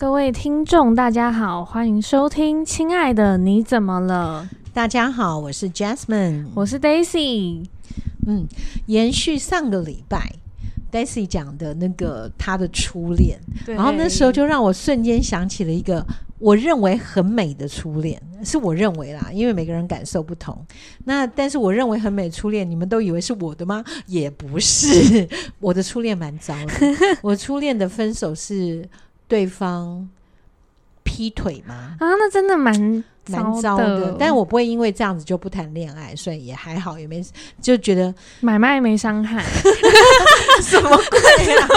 各位听众，大家好，欢迎收听《亲爱的你怎么了》。大家好，我是 Jasmine，我是 Daisy。嗯，延续上个礼拜 Daisy 讲的那个她的初恋，然后那时候就让我瞬间想起了一个我认为很美的初恋，是我认为啦，因为每个人感受不同。那但是我认为很美初恋，你们都以为是我的吗？也不是，我的初恋蛮糟的。我初恋的分手是。对方劈腿吗？啊，那真的蛮蛮糟的。但我不会因为这样子就不谈恋爱，所以也还好，也没就觉得买卖没伤害。什么鬼啊？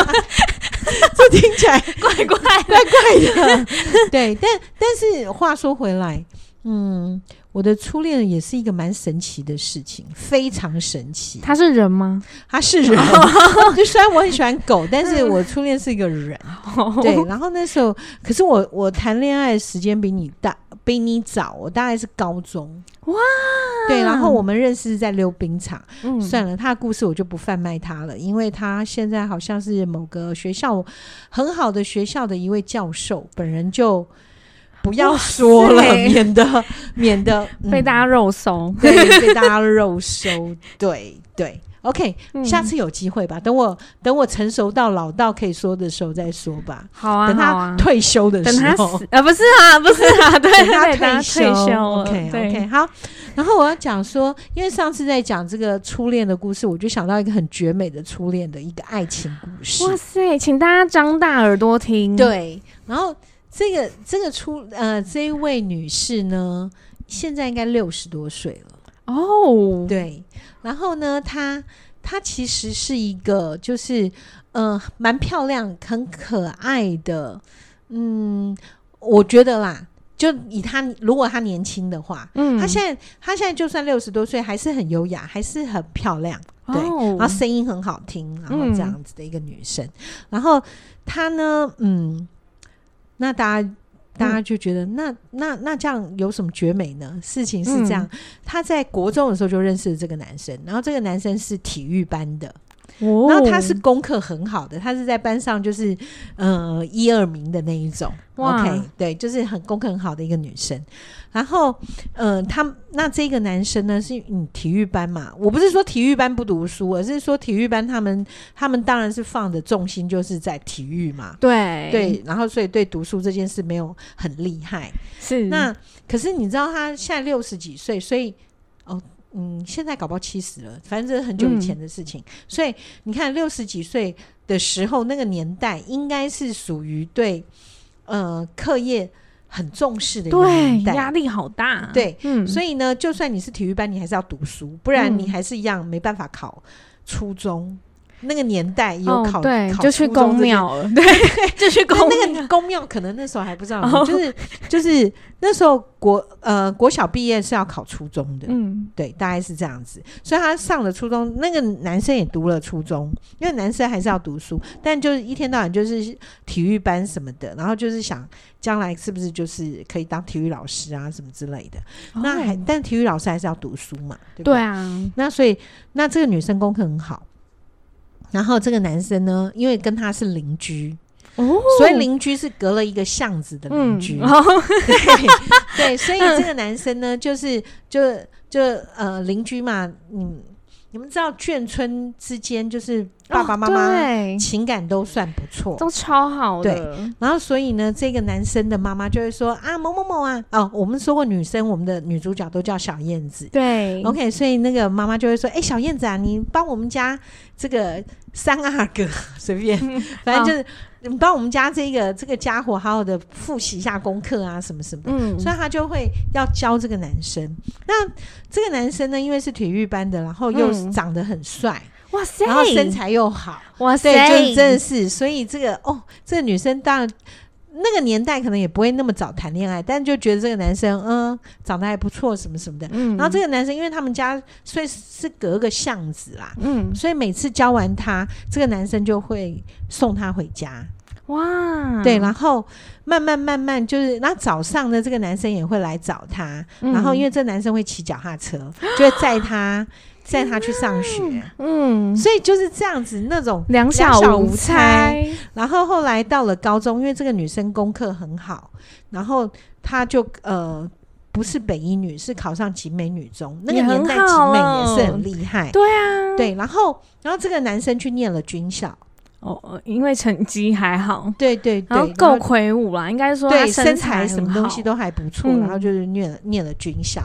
这听起来怪怪怪怪的。对，但但是话说回来，嗯。我的初恋也是一个蛮神奇的事情，非常神奇。他是人吗？他是人。就虽然我很喜欢狗，但是我初恋是一个人。对，然后那时候，可是我我谈恋爱时间比你大，比你早。我大概是高中。哇。对，然后我们认识在溜冰场。嗯。算了，他的故事我就不贩卖他了，因为他现在好像是某个学校很好的学校的一位教授，本人就。不要说了，免 得免得、嗯、被大家肉搜，对，被大家肉搜，对对。OK，、嗯、下次有机会吧，等我等我成熟到老到可以说的时候再说吧。好啊，等他退休的时候，啊、呃，不是啊，不是啊，对，等他退休。退休 OK OK，好。然后我要讲说，因为上次在讲这个初恋的故事，我就想到一个很绝美的初恋的一个爱情故事。哇塞，请大家张大耳朵听。对，然后。这个这个出呃，这一位女士呢，现在应该六十多岁了哦。对，然后呢，她她其实是一个就是呃蛮漂亮、很可爱的。嗯，我觉得啦，就以她如果她年轻的话，嗯，她现在她现在就算六十多岁，还是很优雅，还是很漂亮。对，哦、然后声音很好听，然后这样子的一个女生。嗯、然后她呢，嗯。那大家，大家就觉得，嗯、那那那这样有什么绝美呢？事情是这样，他、嗯、在国中的时候就认识了这个男生，然后这个男生是体育班的，哦、然后他是功课很好的，他是在班上就是呃一二名的那一种。OK，对，就是很功课很好的一个女生。然后，嗯、呃，他那这个男生呢是嗯体育班嘛，我不是说体育班不读书，而是说体育班他们他们当然是放的重心就是在体育嘛，对对，然后所以对读书这件事没有很厉害，是那可是你知道他现在六十几岁，所以哦嗯，现在搞不好七十了，反正这是很久以前的事情，嗯、所以你看六十几岁的时候那个年代应该是属于对呃课业。很重视的一个年代，压力好大。对，嗯，所以呢，就算你是体育班，你还是要读书，不然你还是一样没办法考初中。那个年代有考，对，就去 公庙了，对，就去宫。那个公庙可能那时候还不知道，就是就是那时候国呃国小毕业是要考初中的，嗯，对，大概是这样子。所以他上了初中，那个男生也读了初中，因为男生还是要读书，但就是一天到晚就是体育班什么的，然后就是想将来是不是就是可以当体育老师啊什么之类的。那还但体育老师还是要读书嘛？对啊。那所以那这个女生功课很好。然后这个男生呢，因为跟他是邻居，哦，所以邻居是隔了一个巷子的邻居，嗯。哦、对 对，所以这个男生呢，就是就就呃邻居嘛，嗯，你们知道眷村之间就是爸爸妈妈情感都算不错，都超好的。对，然后所以呢，这个男生的妈妈就会说啊某某某啊，哦，我们说过女生，我们的女主角都叫小燕子，对，OK，所以那个妈妈就会说，哎，小燕子啊，你帮我们家这个。三阿哥。随便，反正就是你帮我们家这个这个家伙好好的复习一下功课啊，什么什么的。嗯，所以他就会要教这个男生。那这个男生呢，因为是体育班的，然后又长得很帅，哇塞，然后身材又好，哇塞，对，就真的是。所以这个哦，这个女生当然。那个年代可能也不会那么早谈恋爱，但就觉得这个男生嗯长得还不错什么什么的。嗯，然后这个男生因为他们家所以是隔个巷子啦，嗯，所以每次教完他，这个男生就会送他回家。哇，对，然后慢慢慢慢就是，那早上呢，这个男生也会来找他，嗯，然后因为这男生会骑脚踏车，就会载他载他去上学。嗯，所以就是这样子那种两小无猜。然后后来到了高中，因为这个女生功课很好，然后她就呃。不是北一女，是考上集美女中。那个年代集美也是很厉害。对啊，对。然后，然后这个男生去念了军校。哦，因为成绩还好。对对对，然后够魁梧啦，应该说对身身材什么东西都还不错。嗯、然后就是念了念了军校。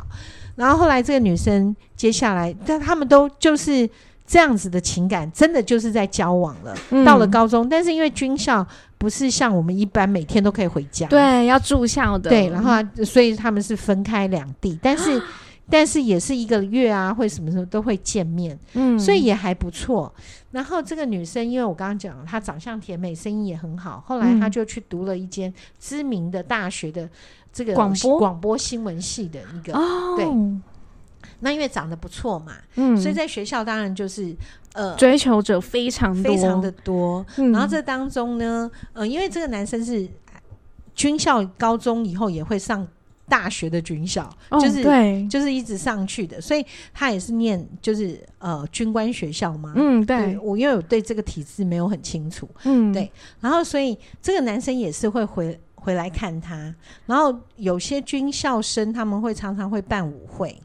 然后后来这个女生接下来，但他们都就是这样子的情感，真的就是在交往了。嗯、到了高中，但是因为军校。不是像我们一般每天都可以回家，对，要住校的。对，然后所以他们是分开两地，但是但是也是一个月啊，会什么时候都会见面，嗯，所以也还不错。然后这个女生，因为我刚刚讲了，她长相甜美，声音也很好，后来她就去读了一间知名的大学的这个广播？广播新闻系的一个，哦、对。那因为长得不错嘛，嗯，所以在学校当然就是呃，追求者非常多。非常的多。嗯、然后这当中呢，呃，因为这个男生是军校高中以后也会上大学的军校，哦、就是对，就是一直上去的，所以他也是念就是呃军官学校嘛。嗯，对，对我因为我对这个体制没有很清楚，嗯，对。然后所以这个男生也是会回回来看他，然后有些军校生他们会常常会办舞会。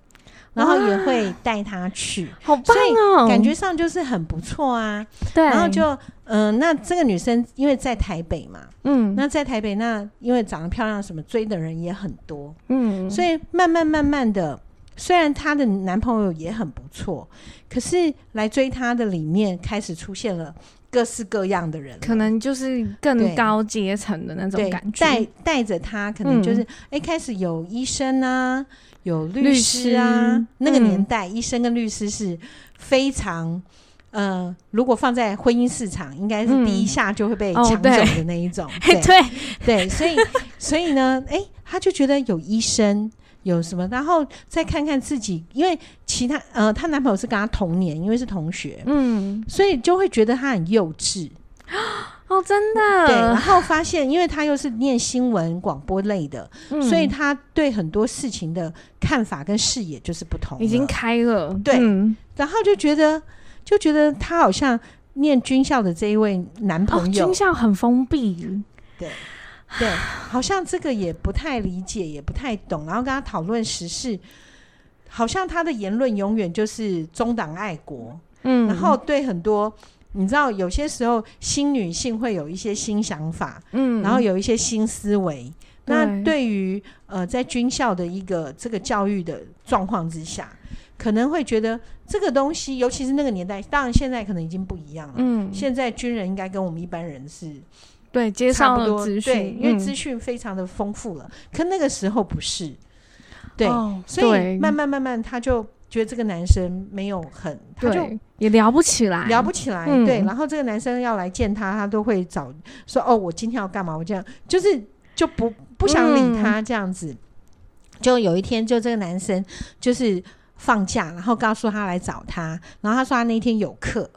然后也会带他去，好棒哦！感觉上就是很不错啊。对，然后就嗯、呃，那这个女生因为在台北嘛，嗯，那在台北那因为长得漂亮，什么追的人也很多，嗯，所以慢慢慢慢的，虽然她的男朋友也很不错，可是来追她的里面开始出现了各式各样的人，可能就是更高阶层的那种感觉，带带着他，可能就是哎、嗯，开始有医生啊。有律师啊，师那个年代，嗯、医生跟律师是非常，呃，如果放在婚姻市场，应该是第一下就会被抢走的那一种。对对，对，所以所以呢，哎、欸，他就觉得有医生有什么，然后再看看自己，因为其他呃，她男朋友是跟她同年，因为是同学，嗯，所以就会觉得她很幼稚。哦，真的。对，然后发现，因为他又是念新闻广播类的，嗯、所以他对很多事情的看法跟视野就是不同，已经开了。对，嗯、然后就觉得，就觉得她好像念军校的这一位男朋友，哦、军校很封闭。对，对，好像这个也不太理解，也不太懂。然后跟他讨论时事，好像他的言论永远就是中党爱国。嗯，然后对很多。你知道，有些时候新女性会有一些新想法，嗯，然后有一些新思维。对那对于呃，在军校的一个这个教育的状况之下，可能会觉得这个东西，尤其是那个年代，当然现在可能已经不一样了。嗯，现在军人应该跟我们一般人是对接上了资讯，对，因为资讯非常的丰富了。嗯、可那个时候不是，对，哦、所以慢慢慢慢他就。觉得这个男生没有很，他就也聊不起来，聊不起来。嗯、对，然后这个男生要来见他，他都会找说：“哦，我今天要干嘛？”我这样就是就不不想理他这样子。嗯、就有一天，就这个男生就是放假，然后告诉他来找他，然后他说他那天有课，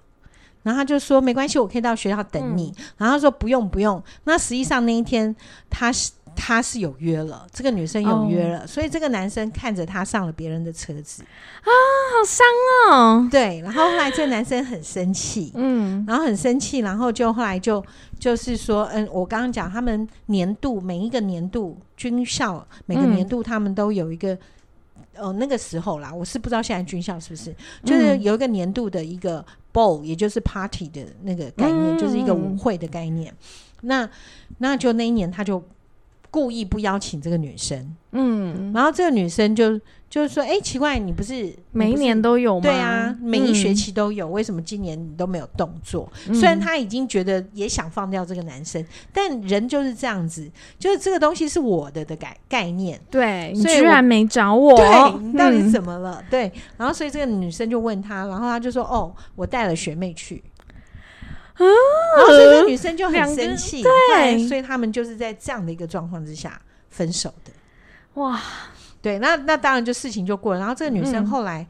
然后他就说没关系，我可以到学校等你。嗯、然后他说不用不用。那实际上那一天他是。他是有约了，这个女生有约了，oh. 所以这个男生看着她上了别人的车子啊，好伤哦。对，然后后来这个男生很生气，嗯，然后很生气，然后就后来就就是说，嗯，我刚刚讲他们年度每一个年度军校每个年度他们都有一个，嗯、呃，那个时候啦，我是不知道现在军校是不是，就是有一个年度的一个 ball，也就是 party 的那个概念，嗯、就是一个舞会的概念。那那就那一年他就。故意不邀请这个女生，嗯，然后这个女生就就是说，哎、欸，奇怪，你不是每一年都有吗？对啊，每一学期都有，嗯、为什么今年你都没有动作？嗯、虽然他已经觉得也想放掉这个男生，但人就是这样子，就是这个东西是我的的概概念。对，你居然没找我，对，你到底怎么了？嗯、对，然后所以这个女生就问他，然后他就说，哦，我带了学妹去。啊！然后所以这个女生就很生气，对，所以他们就是在这样的一个状况之下分手的。哇，对，那那当然就事情就过了。然后这个女生后来，嗯、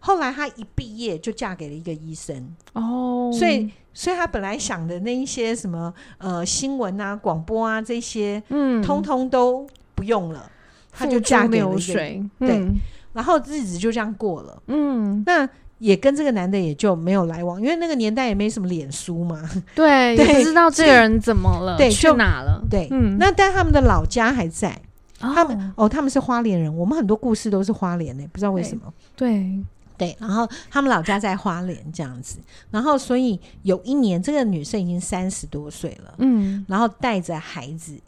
后来她一毕业就嫁给了一个医生哦，所以所以她本来想的那一些什么呃新闻啊、广播啊这些，嗯，通通都不用了，她就嫁给了一个，对，嗯、然后日子就这样过了。嗯，那。也跟这个男的也就没有来往，因为那个年代也没什么脸书嘛。对，对也不知道这个人怎么了，对，去哪了？对，嗯，那但他们的老家还在。哦。他们哦，他们是花莲人，我们很多故事都是花莲的，不知道为什么。对。对，然后他们老家在花莲这样子，然后所以有一年，这个女生已经三十多岁了，嗯，然后带着孩子，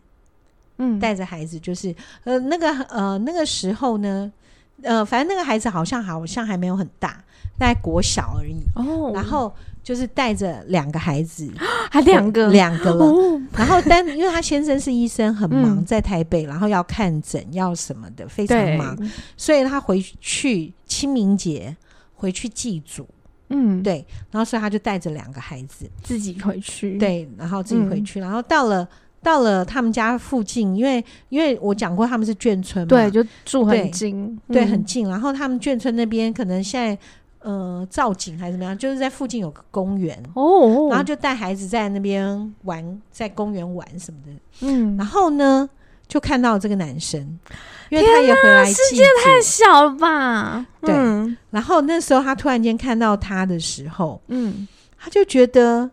嗯，带着孩子就是呃那个呃那个时候呢，呃反正那个孩子好像好像还没有很大，在国小而已哦，然后。就是带着两个孩子，还 两个两个了。哦、然后，但因为他先生是医生，很忙，在台北，嗯、然后要看诊，要什么的，非常忙，所以他回去清明节回去祭祖。嗯，对。然后，所以他就带着两个孩子自己回去。对，然后自己回去。嗯、然后到了到了他们家附近，因为因为我讲过他们是眷村嘛，对，就住很近，对，嗯、对，很近。然后他们眷村那边可能现在。呃，造景还是怎么样？就是在附近有个公园哦，然后就带孩子在那边玩，在公园玩什么的。嗯，然后呢，就看到这个男生，因为他也回来。世界太小了吧？对。嗯、然后那时候他突然间看到他的时候，嗯，他就觉得。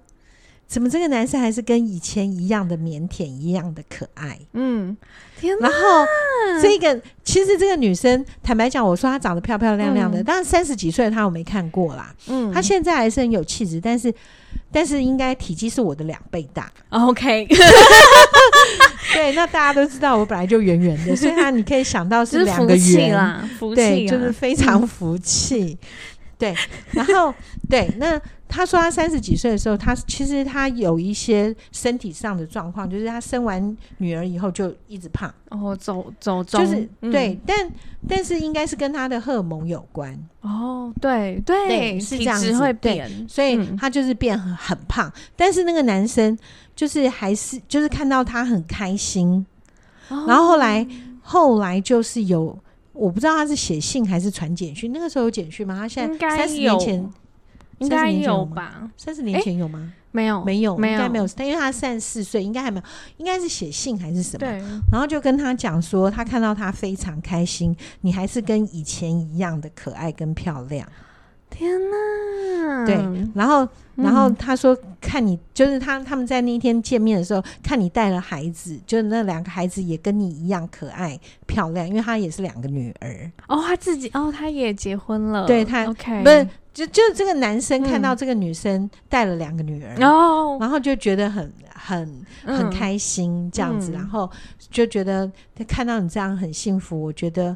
怎么这个男生还是跟以前一样的腼腆，一样的可爱？嗯，天哪。然后这个其实这个女生，坦白讲，我说她长得漂漂亮亮的，但是三十几岁她我没看过啦。嗯，她现在还是很有气质，但是但是应该体积是我的两倍大。OK，对，那大家都知道我本来就圆圆的，所以她你可以想到是两个圆啦，福气，对，就是非常福气。对，然后对那。他说他三十几岁的时候，他其实他有一些身体上的状况，就是他生完女儿以后就一直胖。哦，走走就是、嗯、对，但但是应该是跟他的荷尔蒙有关。哦，对对，对，是这样子会变，所以他就是变很很胖。嗯、但是那个男生就是还是就是看到他很开心，哦、然后后来后来就是有我不知道他是写信还是传简讯，那个时候有简讯吗？他现在三十年前。应该有吧？三十年前有吗？没有，没有，应该没有。但因为他三十四岁，应该还没有，应该是写信还是什么？对。然后就跟他讲说，他看到他非常开心，你还是跟以前一样的可爱跟漂亮。天哪！对。然后，然后他说，看你就是他他们在那一天见面的时候，看你带了孩子，就是那两个孩子也跟你一样可爱漂亮，因为他也是两个女儿。哦，他自己哦，他也结婚了。对他，OK，不是。就就这个男生看到这个女生带了两个女儿，嗯、然后就觉得很很很开心这样子，嗯、然后就觉得看到你这样很幸福，我觉得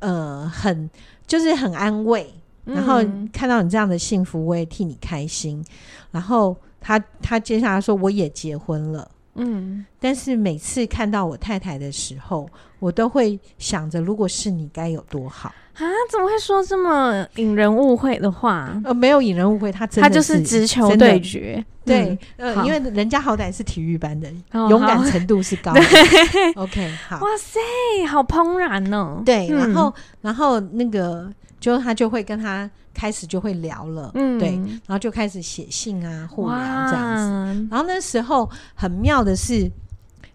呃很就是很安慰，然后看到你这样的幸福，我也替你开心。然后他他接下来说我也结婚了，嗯，但是每次看到我太太的时候，我都会想着如果是你该有多好。啊！怎么会说这么引人误会的话？呃，没有引人误会，他真的他就是直球对决。对，呃，因为人家好歹是体育班的，勇敢程度是高的。OK，好。哇塞，好怦然哦。对，然后，然后那个，就他就会跟他开始就会聊了，嗯，对，然后就开始写信啊，互聊这样子。然后那时候很妙的是，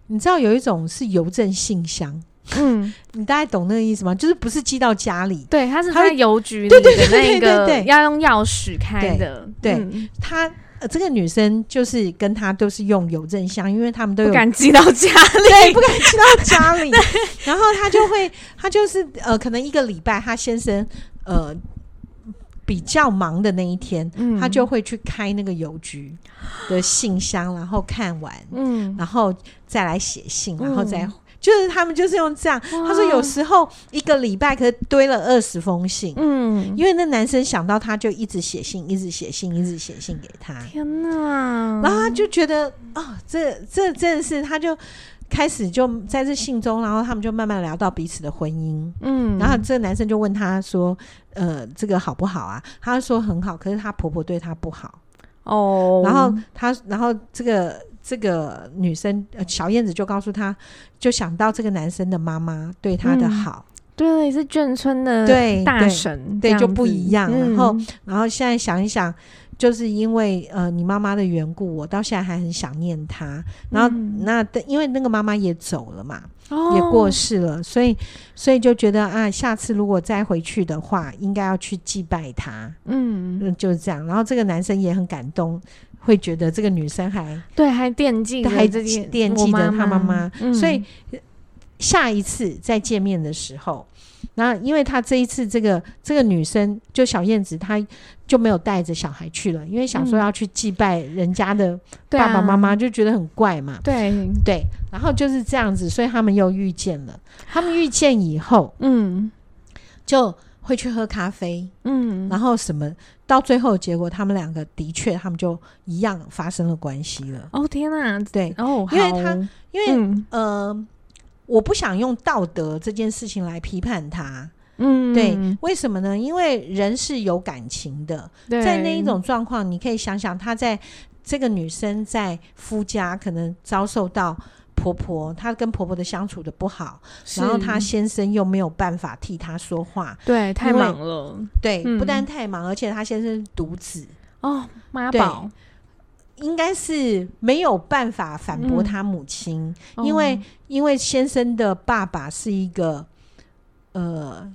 你知道有一种是邮政信箱。嗯，你大概懂那个意思吗？就是不是寄到家里，对，他是在邮局里的那个要用钥匙开的。对，他呃，这个女生就是跟他都是用邮政箱，因为他们都有不敢寄到家里，对，不敢寄到家里。然后他就会，他就是呃，可能一个礼拜，他先生呃比较忙的那一天，他就会去开那个邮局 的信箱，然后看完，嗯，然后再来写信，然后再。就是他们就是用这样，他说有时候一个礼拜可堆了二十封信，嗯，因为那男生想到他就一直写信，一直写信，一直写信给他。天哪！然后他就觉得哦，这这真的是，他就开始就在这信中，然后他们就慢慢聊到彼此的婚姻，嗯，然后这个男生就问她说，呃，这个好不好啊？她说很好，可是她婆婆对她不好。哦，然后她，然后这个。这个女生小燕子就告诉她，就想到这个男生的妈妈对她的好，嗯、对，是眷村的大神，对，对，对，就不一样。嗯、然后，然后现在想一想，就是因为呃你妈妈的缘故，我到现在还很想念她。然后、嗯、那因为那个妈妈也走了嘛，哦、也过世了，所以所以就觉得啊，下次如果再回去的话，应该要去祭拜她。嗯，就是这样。然后这个男生也很感动，会觉得这个女生还对，还惦记，还惦记着她妈妈。嗯、所以下一次再见面的时候。那因为他这一次这个这个女生就小燕子，她就没有带着小孩去了，因为想说要去祭拜人家的爸爸妈妈，就觉得很怪嘛。对对，然后就是这样子，所以他们又遇见了。他们遇见以后，嗯，就会去喝咖啡，嗯，然后什么到最后结果，他们两个的确，他们就一样发生了关系了。哦天哪，对哦，因为他因为、嗯、呃。我不想用道德这件事情来批判他，嗯，对，为什么呢？因为人是有感情的，在那一种状况，你可以想想，她在这个女生在夫家可能遭受到婆婆，她跟婆婆的相处的不好，然后她先生又没有办法替她说话，对，太忙了，对，嗯、不但太忙，而且她先生独子。哦，妈宝。应该是没有办法反驳他母亲，因为因为先生的爸爸是一个，呃，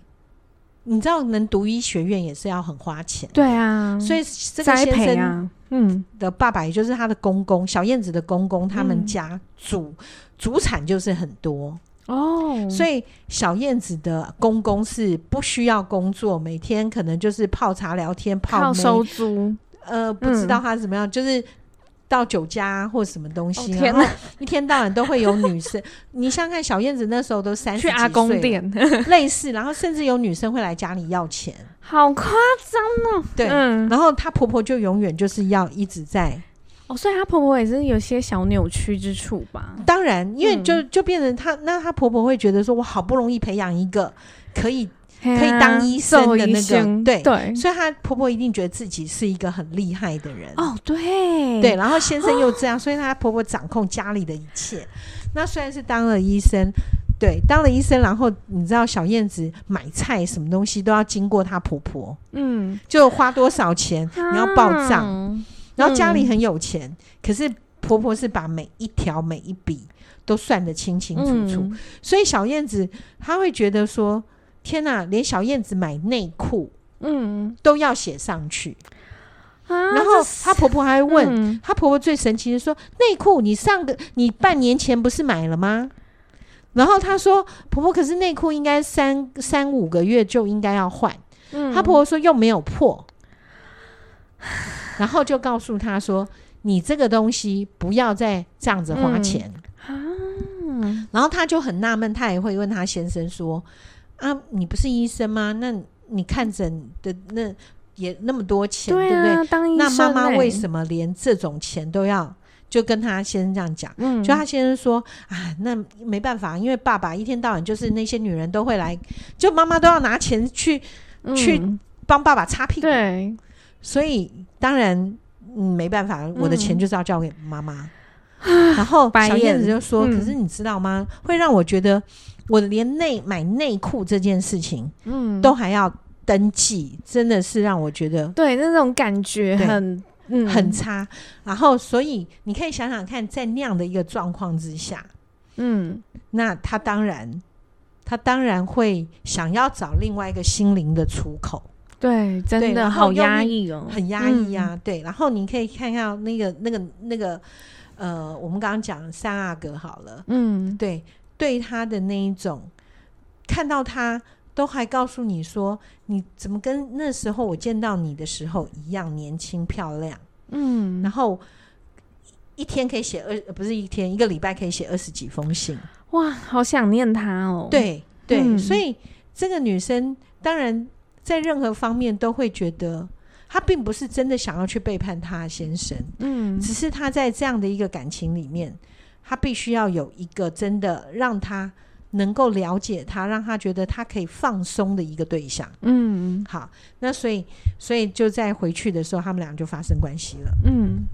你知道，能读医学院也是要很花钱，对啊，所以这个先生，嗯，的爸爸也就是他的公公，小燕子的公公，他们家祖祖产就是很多。哦，所以小燕子的公公是不需要工作，每天可能就是泡茶聊天，泡收租，呃，不知道他怎么样，嗯，就是。到酒家或什么东西，然后一天到晚都会有女生。你想想看，小燕子那时候都三十几岁，去阿公店 类似，然后甚至有女生会来家里要钱，好夸张哦。对，然后她婆婆就永远就是要一直在。哦，所以她婆婆也是有些小扭曲之处吧？当然，因为就就变成她，那她婆婆会觉得说，我好不容易培养一个可以。可以当医生的那个，对对，所以她婆婆一定觉得自己是一个很厉害的人。哦，对。对，然后先生又这样，所以她婆婆掌控家里的一切。那虽然是当了医生，对，当了医生，然后你知道小燕子买菜什么东西都要经过她婆婆，嗯，就花多少钱你要报账，然后家里很有钱，可是婆婆是把每一条每一笔都算得清清楚楚，所以小燕子她会觉得说。天哪，连小燕子买内裤，嗯，都要写上去。啊、然后她婆婆还会问，她、嗯、婆婆最神奇的说：“内裤你上个你半年前不是买了吗？”然后她说：“婆婆，可是内裤应该三三五个月就应该要换。嗯”她婆婆说：“又没有破。”然后就告诉她说：“你这个东西不要再这样子花钱。嗯”啊，然后她就很纳闷，她也会问她先生说。啊，你不是医生吗？那你看诊的那也那么多钱，对，不对？当医生，那妈妈为什么连这种钱都要？就跟他先生这样讲，嗯，就他先生说啊，那没办法，因为爸爸一天到晚就是那些女人都会来，就妈妈都要拿钱去、嗯、去帮爸爸擦屁股，对，所以当然、嗯、没办法，我的钱就是要交给妈妈。嗯、然后小燕子就说、嗯：“可是你知道吗？会让我觉得。”我连内买内裤这件事情，嗯，都还要登记，真的是让我觉得，对那种感觉很，嗯，很差。然后，所以你可以想想看，在那样的一个状况之下，嗯，那他当然，他当然会想要找另外一个心灵的出口。对，真的好压抑哦，很压抑啊。嗯、对，然后你可以看看那个、那个、那个，呃，我们刚刚讲三阿哥好了，嗯，对。对他的那一种，看到他都还告诉你说，你怎么跟那时候我见到你的时候一样年轻漂亮？嗯，然后一天可以写二，不是一天，一个礼拜可以写二十几封信。哇，好想念他哦。对对、嗯，所以这个女生当然在任何方面都会觉得，她并不是真的想要去背叛她先生，嗯，只是她在这样的一个感情里面。他必须要有一个真的让他能够了解他，让他觉得他可以放松的一个对象。嗯，好，那所以，所以就在回去的时候，他们俩就发生关系了。嗯，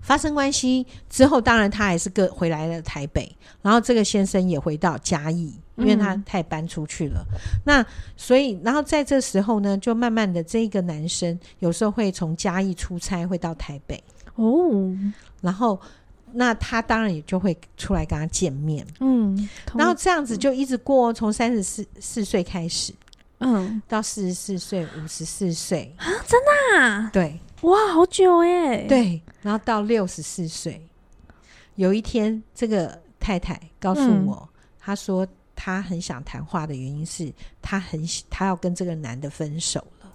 发生关系之后，当然他还是个回来了台北，然后这个先生也回到嘉义，因为他他也搬出去了。嗯、那所以，然后在这时候呢，就慢慢的，这个男生有时候会从嘉义出差，会到台北哦。然后，那他当然也就会出来跟他见面。嗯，然后这样子就一直过，从三十四四岁开始，嗯，到四十四岁、五十四岁啊，真的啊？对，哇，好久哎。对，然后到六十四岁，有一天，这个太太告诉我，她、嗯、说。他很想谈话的原因是他很他要跟这个男的分手了。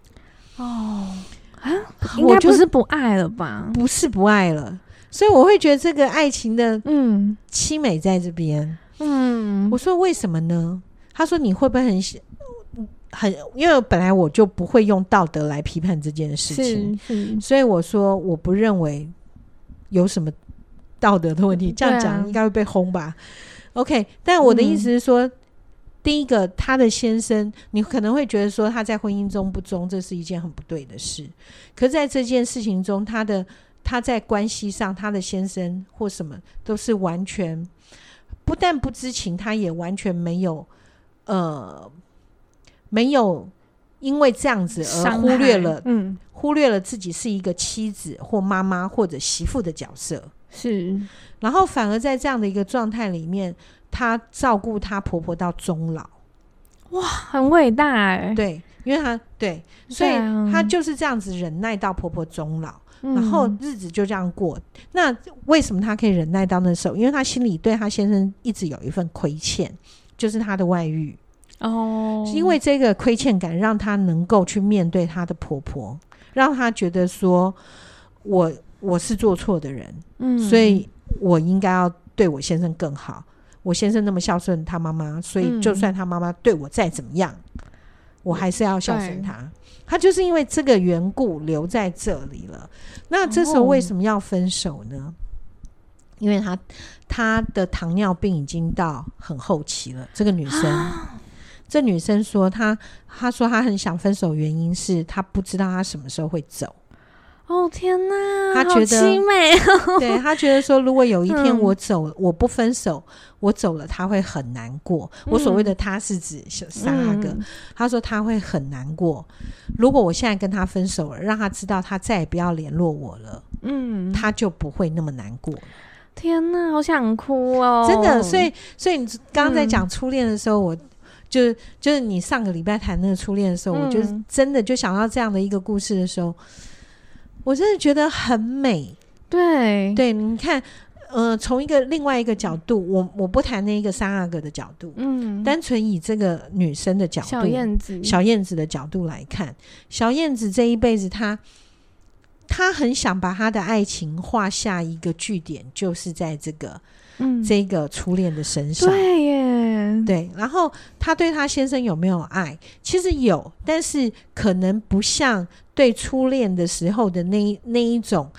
哦啊，应该不是不爱了吧？不是不爱了，所以我会觉得这个爱情的嗯凄美在这边。嗯，我说为什么呢？他说你会不会很很？因为本来我就不会用道德来批判这件事情，所以我说我不认为有什么道德的问题。这样讲应该会被轰吧？OK，但我的意思是说，嗯、第一个，他的先生，你可能会觉得说他在婚姻中不忠，这是一件很不对的事。可是在这件事情中，他的他在关系上，他的先生或什么都是完全不但不知情，他也完全没有呃没有因为这样子而忽略了，嗯，忽略了自己是一个妻子或妈妈或者媳妇的角色。是，然后反而在这样的一个状态里面，她照顾她婆婆到终老，哇，很伟大哎。对，因为她对，所以她就是这样子忍耐到婆婆终老，然后日子就这样过。那为什么她可以忍耐到那时候？因为她心里对她先生一直有一份亏欠，就是她的外遇哦。是因为这个亏欠感，让她能够去面对她的婆婆，让她觉得说我。我是做错的人，嗯，所以我应该要对我先生更好。我先生那么孝顺他妈妈，所以就算他妈妈对我再怎么样，嗯，我还是要孝顺他。他就是因为这个缘故留在这里了。那这时候为什么要分手呢？哦，因为他他的糖尿病已经到很后期了。这个女生，啊，这女生说她，她说她很想分手，原因是她不知道她什么时候会走。哦天呐，他觉得凄美哦。对，他觉得说，如果有一天我走，嗯、我不分手，我走了，他会很难过。嗯、我所谓的他是指小三阿哥，嗯、他说他会很难过。如果我现在跟他分手了，让他知道他再也不要联络我了，嗯，他就不会那么难过。天呐，好想哭哦！真的，所以，所以你刚刚在讲初恋的时候，嗯、我就就是你上个礼拜谈那个初恋的时候，嗯、我就真的就想到这样的一个故事的时候。我真的觉得很美，对。对，你看，呃，从一个另外一个角度，我我不谈那个三阿哥的角度，嗯，单纯以这个女生的角度，小燕子，小燕子的角度来看，小燕子这一辈子，她她很想把她的爱情画下一个句点，就是在这个。嗯，这个初恋的身上，对耶，对。然后他对他先生有没有爱？其实有，但是可能不像对初恋的时候的那那一种，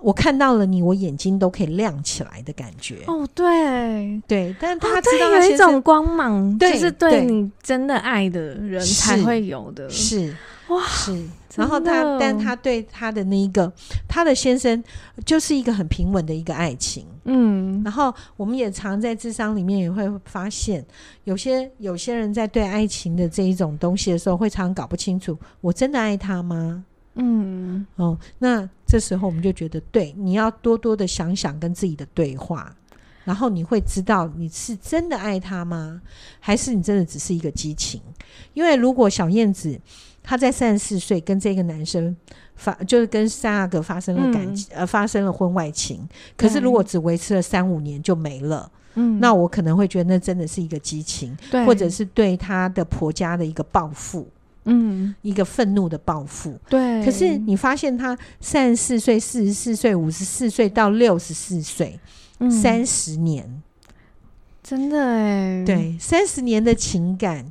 我看到了你，我眼睛都可以亮起来的感觉。哦，对对，但他知道他有一种光芒，就是对你真的爱的人才会有的，是哇，是。然后他，但他对他的那一个，他的先生就是一个很平稳的一个爱情。嗯，然后我们也常在智商里面也会发现，有些有些人在对爱情的这一种东西的时候，会常常搞不清楚，我真的爱他吗？嗯，哦，那这时候我们就觉得，对，你要多多的想想跟自己的对话，然后你会知道你是真的爱他吗？还是你真的只是一个激情？因为如果小燕子。他在三十四岁跟这个男生发，就是跟三阿哥发生了感情，嗯、呃，发生了婚外情。可是如果只维持了三五年就没了，嗯，那我可能会觉得那真的是一个激情，对，或者是对他的婆家的一个报复，嗯，一个愤怒的报复，对。可是你发现他三十四岁、四十四岁、五十四岁到六十四岁，三十年，真的哎，对，三十年的情感。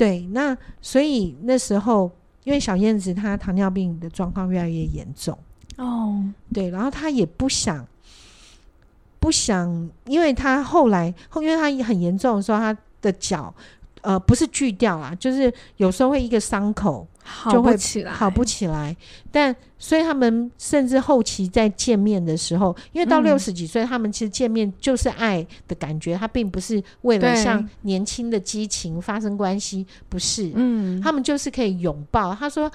对，那所以那时候，因为小燕子她糖尿病的状况越来越严重哦，对，然后她也不想不想，因为她后来后，因为她很严重的时候，她的脚呃，不是锯掉啦，就是有时候会一个伤口就会好不起来，好不起来。但所以他们甚至后期在见面的时候，因为到六十几岁，嗯、他们其实见面就是爱的感觉，他并不是为了像年轻的激情发生关系，不是。嗯，他们就是可以拥抱。他说，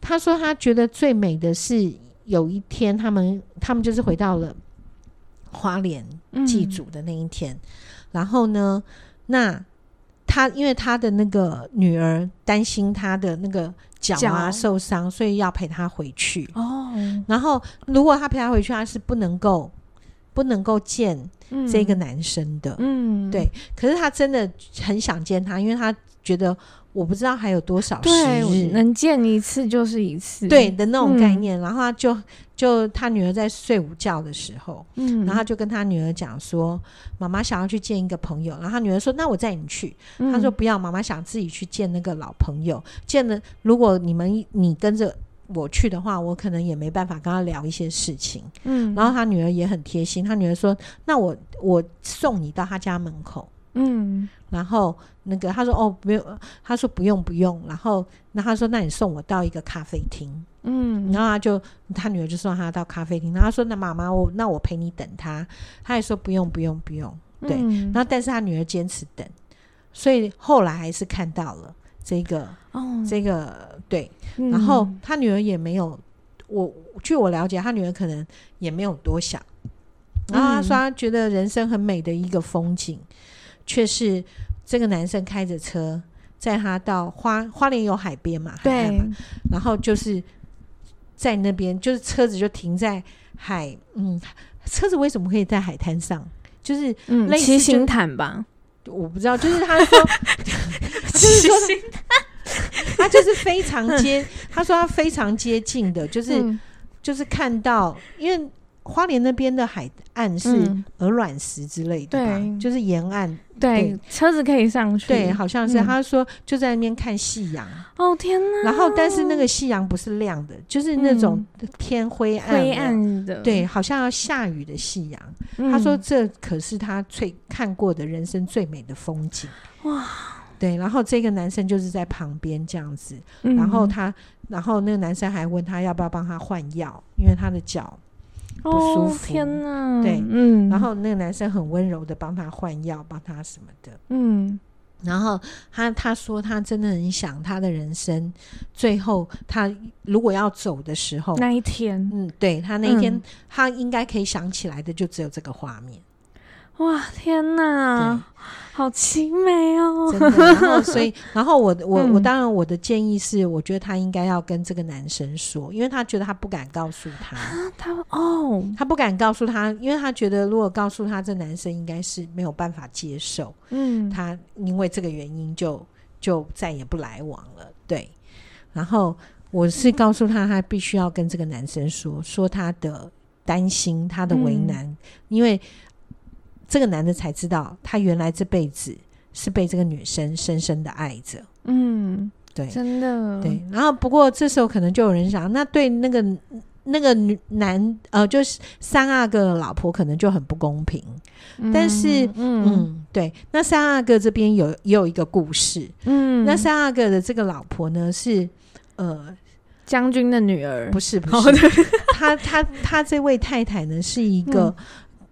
他说他觉得最美的是有一天，他们他们就是回到了花莲祭祖的那一天，嗯、然后呢，那。他因为他的那个女儿担心他的那个脚啊受伤，所以要陪他回去。哦，然后如果他陪他回去，他是不能够不能够见这个男生的。嗯，对。可是他真的很想见他，因为他觉得。我不知道还有多少时日，能见一次就是一次，对的那种概念。嗯、然后他就就他女儿在睡午觉的时候，嗯，然后他就跟他女儿讲说：“妈妈想要去见一个朋友。”然后他女儿说：“那我载你去。嗯”他说：“不要，妈妈想自己去见那个老朋友。见了，如果你们你跟着我去的话，我可能也没办法跟他聊一些事情。”嗯，然后他女儿也很贴心，他女儿说：“那我我送你到他家门口。”嗯，然后那个他说哦不用，他说不用不用，然后那他说那你送我到一个咖啡厅，嗯，然后他就他女儿就送他到咖啡厅，然后他说那妈妈我那我陪你等他，他也说不用不用不用，对，嗯、然后但是他女儿坚持等，所以后来还是看到了这个哦。这个对，嗯、然后他女儿也没有我据我了解，他女儿可能也没有多想，然后他说他觉得人生很美的一个风景。却是这个男生开着车载他到花花莲有海边嘛？对然后就是在那边，就是车子就停在海，嗯，车子为什么可以在海滩上？就是类似七星潭吧？我不知道，就是他说，就是说他就是非常接，他说他非常接近的，就是、嗯、就是看到，因为。花莲那边的海岸是鹅卵石之类的吧，嗯、就是沿岸，对，车子可以上去。对，好像是。嗯、他说就在那边看夕阳。哦天哪！然后，但是那个夕阳不是亮的，就是那种天灰暗、灰暗的，对，好像要下雨的夕阳。嗯、他说这可是他最看过的人生最美的风景。哇！对，然后这个男生就是在旁边这样子，嗯、然后他，然后那个男生还问他要不要帮他换药，因为他的脚。不舒服，哦、天哪，对，嗯，然后那个男生很温柔的帮他换药，帮他什么的，嗯，然后他他说他真的很想他的人生，最后他如果要走的时候那一天，嗯，对他那一天，嗯、他应该可以想起来的就只有这个画面。哇，天哪！好凄美哦，真的。然后，所以，然后我我我当然我的建议是，我觉得他应该要跟这个男生说，因为他觉得他不敢告诉他，啊、他哦，他不敢告诉他，因为他觉得如果告诉他，这男生应该是没有办法接受，嗯，他因为这个原因就就再也不来往了，对。然后我是告诉他，他必须要跟这个男生说说他的担心，他的为难，嗯、因为。这个男的才知道，他原来这辈子是被这个女生深深的爱着。嗯，对，真的对。然后，不过这时候可能就有人想，那对那个那个女男呃，就是三阿哥的老婆可能就很不公平。嗯、但是，嗯，嗯，对，那三阿哥这边有也有一个故事。嗯，那三阿哥的这个老婆呢是呃将军的女儿，不是不是，他他他这位太太呢是一个。嗯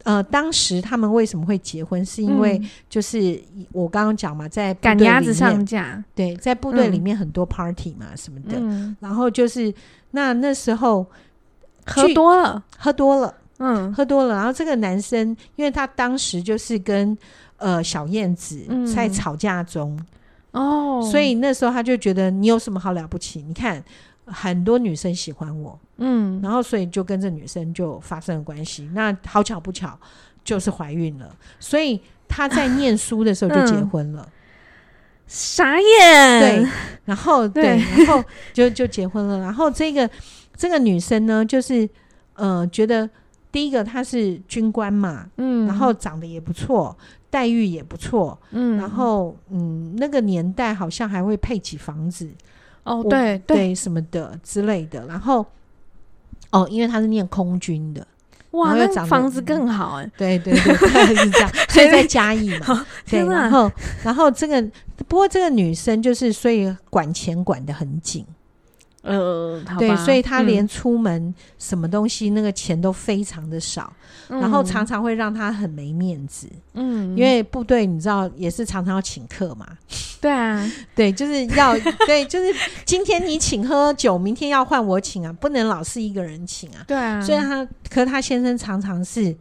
呃，当时他们为什么会结婚？是因为就是我刚刚讲嘛，在赶鸭子上架，对，在部队里面很多 party 嘛，什么的。嗯、然后就是那那时候喝多了，喝多了，嗯，喝多了。然后这个男生，因为他当时就是跟呃小燕子在吵架中，哦、嗯，所以那时候他就觉得你有什么好了不起？你看。很多女生喜欢我，嗯，然后所以就跟这女生就发生了关系。那好巧不巧，就是怀孕了。所以她在念书的时候就结婚了，嗯、傻眼。对，然后对，对，然后就 就结婚了。然后这个这个女生呢，就是呃，觉得第一个她是军官嘛，嗯，然后长得也不错，待遇也不错，嗯，然后嗯，那个年代好像还会配起房子。哦，对对，对，什么的之类的，然后哦，因为他是念空军的，哇，那房子更好哎、欸。对对对，是这样。所以在嘉义嘛，对，然后然后这个不过这个女生就是所以管钱管得很紧。呃，对，所以他连出门什么东西，那个钱都非常的少，嗯、然后常常会让他很没面子。嗯，因为部队你知道也是常常要请客嘛。对啊，对，就是要 对，就是今天你请喝酒，明天要换我请啊，不能老是一个人请啊。对啊，所以他，可是他先生常常是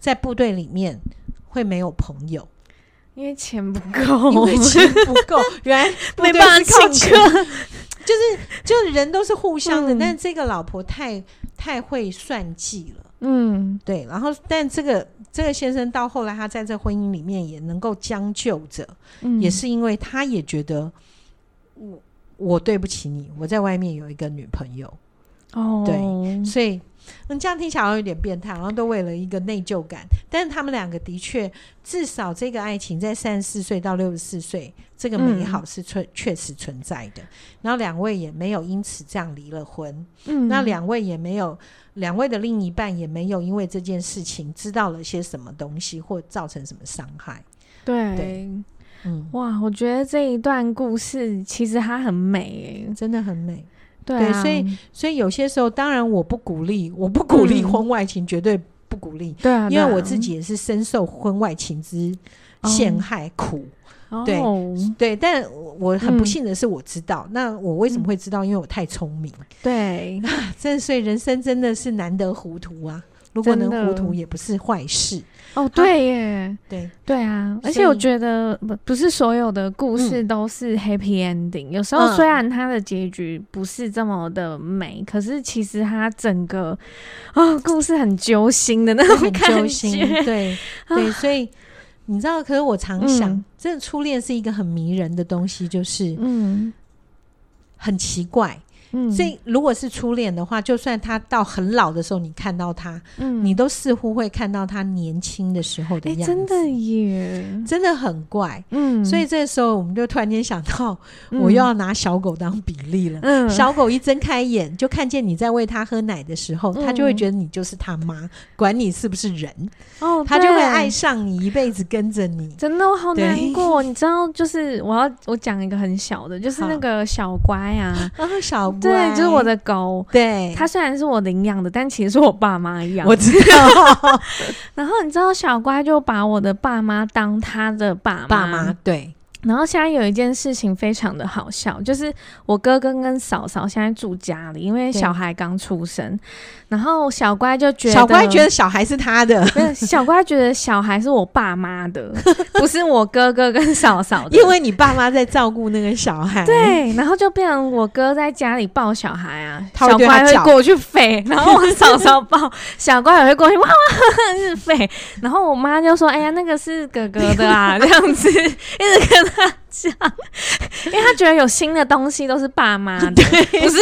在部队里面会没有朋友，因为钱不够，因为钱不够，原来没办法请客。就是就是人都是互相的，嗯、但是这个老婆太太会算计了，嗯，对。然后，但这个这个先生到后来，他在这婚姻里面也能够将就着，嗯、也是因为他也觉得我我对不起你，我在外面有一个女朋友，哦，对，所以。嗯，这样听起来好像有点变态，然后都为了一个内疚感。但是他们两个的确，至少这个爱情在三十四岁到六十四岁，这个美好是存确实存在的。然后两位也没有因此这样离了婚。嗯，那两位也没有，两位的另一半也没有因为这件事情知道了些什么东西或造成什么伤害。对，对，嗯，哇，我觉得这一段故事其实它很美，真的很美。对，啊、对，所以所以有些时候，当然我不鼓励，我不鼓励婚外情，嗯、绝对不鼓励。对啊，因为我自己也是深受婚外情之陷害苦。哦、对、哦、对，但我很不幸的是，我知道。嗯、那我为什么会知道？因为我太聪明。对，这所以人生真的是难得糊涂啊。如果能糊涂，也不是坏事。哦，对耶，对。对啊，而且我觉得不不是所有的故事都是 happy ending，有时候虽然它的结局不是这么的美，可是其实它整个啊故事很揪心的那种感觉，对对，所以你知道，可是我常想，这初恋是一个很迷人的东西，就是嗯，很奇怪。嗯，所以如果是初恋的话，就算他到很老的时候，你看到他，嗯，你都似乎会看到他年轻的时候的样子，欸、真的耶，真的很怪，嗯。所以这个时候，我们就突然间想到，我又要拿小狗当比例了。嗯，小狗一睁开眼，就看见你在喂它喝奶的时候，它、嗯、就会觉得你就是他妈，管你是不是人，哦，它就会爱上你，一辈子跟着你。真的，我好难过。你知道，就是我要我讲一个很小的，就是那个小乖啊，然后小。对，就是我的狗。对，它虽然是我领养的，但其实是我爸妈养的。我知道。然后你知道，小乖就把我的爸妈当他的爸妈。爸妈对。然后现在有一件事情非常的好笑，就是我哥哥跟嫂嫂现在住家里，因为小孩刚出生。然后小乖就觉得，小乖觉得小孩是他的，小乖觉得小孩是我爸妈的，不是我哥哥跟嫂嫂的，因为你爸妈在照顾那个小孩。对，然后就变成我哥在家里抱小孩啊，小乖会过去飞，然后我嫂嫂抱小乖也会过去哇哇是吠，然后我妈就说：“哎呀，那个是哥哥的啊，这样子一直跟他。” 这样，因为他觉得有新的东西都是爸妈的，不是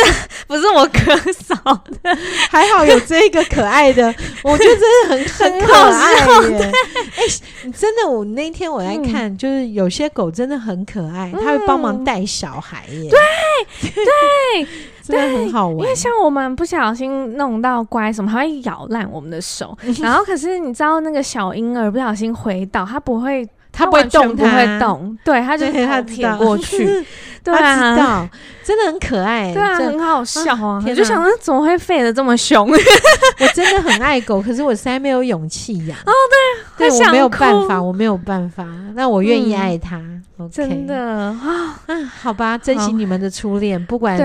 不是我哥嫂的。还好有这个可爱的，我觉得真的很很可爱耶。哎、欸，真的，我那天我在看，嗯、就是有些狗真的很可爱，它、嗯、会帮忙带小孩耶。对 对，真的很好玩。因为像我们不小心弄到乖什么，它会咬烂我们的手。然后可是你知道，那个小婴儿不小心回倒，它不会。他不会动，不会动，对，他就他舔过去，对啊，知道，真的很可爱，对啊，很好笑啊！我就想说，怎么会吠的这么凶？我真的很爱狗，可是我实在没有勇气养。哦，对，对我没有办法，我没有办法。那我愿意爱它，真的啊，嗯，好吧，珍惜你们的初恋，不管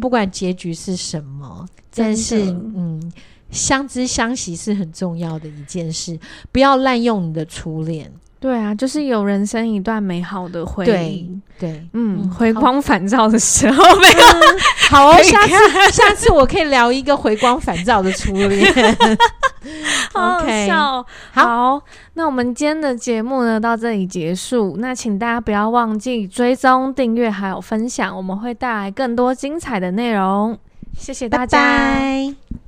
不管结局是什么，但是嗯，相知相惜是很重要的一件事，不要滥用你的初恋。对啊，就是有人生一段美好的回忆。对，对嗯，回光返照的时候没有。好哦，下次下次我可以聊一个回光返照的初恋。好好笑。好，那我们今天的节目呢，到这里结束。那请大家不要忘记追踪、订阅还有分享，我们会带来更多精彩的内容。谢谢大家。拜拜。